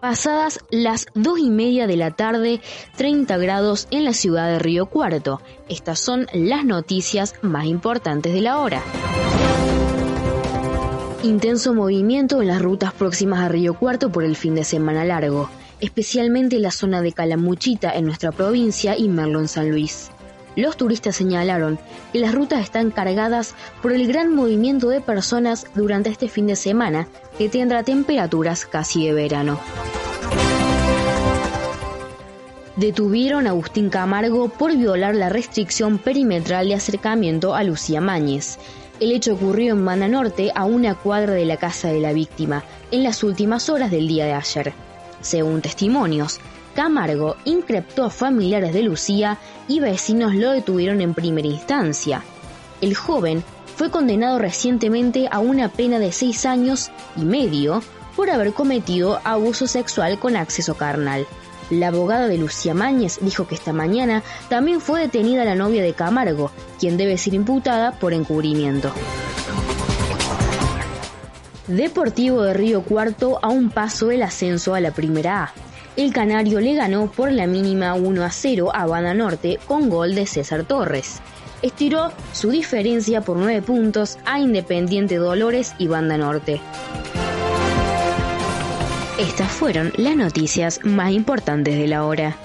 Pasadas las 2 y media de la tarde, 30 grados en la ciudad de Río Cuarto. Estas son las noticias más importantes de la hora. Intenso movimiento en las rutas próximas a Río Cuarto por el fin de semana largo, especialmente en la zona de Calamuchita en nuestra provincia y Merlo San Luis. Los turistas señalaron que las rutas están cargadas por el gran movimiento de personas durante este fin de semana que tendrá temperaturas casi de verano. Detuvieron a Agustín Camargo por violar la restricción perimetral de acercamiento a Lucía Mañez. El hecho ocurrió en Mana Norte, a una cuadra de la casa de la víctima, en las últimas horas del día de ayer. Según testimonios, Camargo increptó a familiares de Lucía y vecinos lo detuvieron en primera instancia. El joven fue condenado recientemente a una pena de seis años y medio por haber cometido abuso sexual con acceso carnal. La abogada de Lucía Mañez dijo que esta mañana también fue detenida la novia de Camargo, quien debe ser imputada por encubrimiento. Deportivo de Río Cuarto a un paso del ascenso a la Primera A. El Canario le ganó por la mínima 1 a 0 a Banda Norte con gol de César Torres. Estiró su diferencia por 9 puntos a Independiente Dolores y Banda Norte. Estas fueron las noticias más importantes de la hora.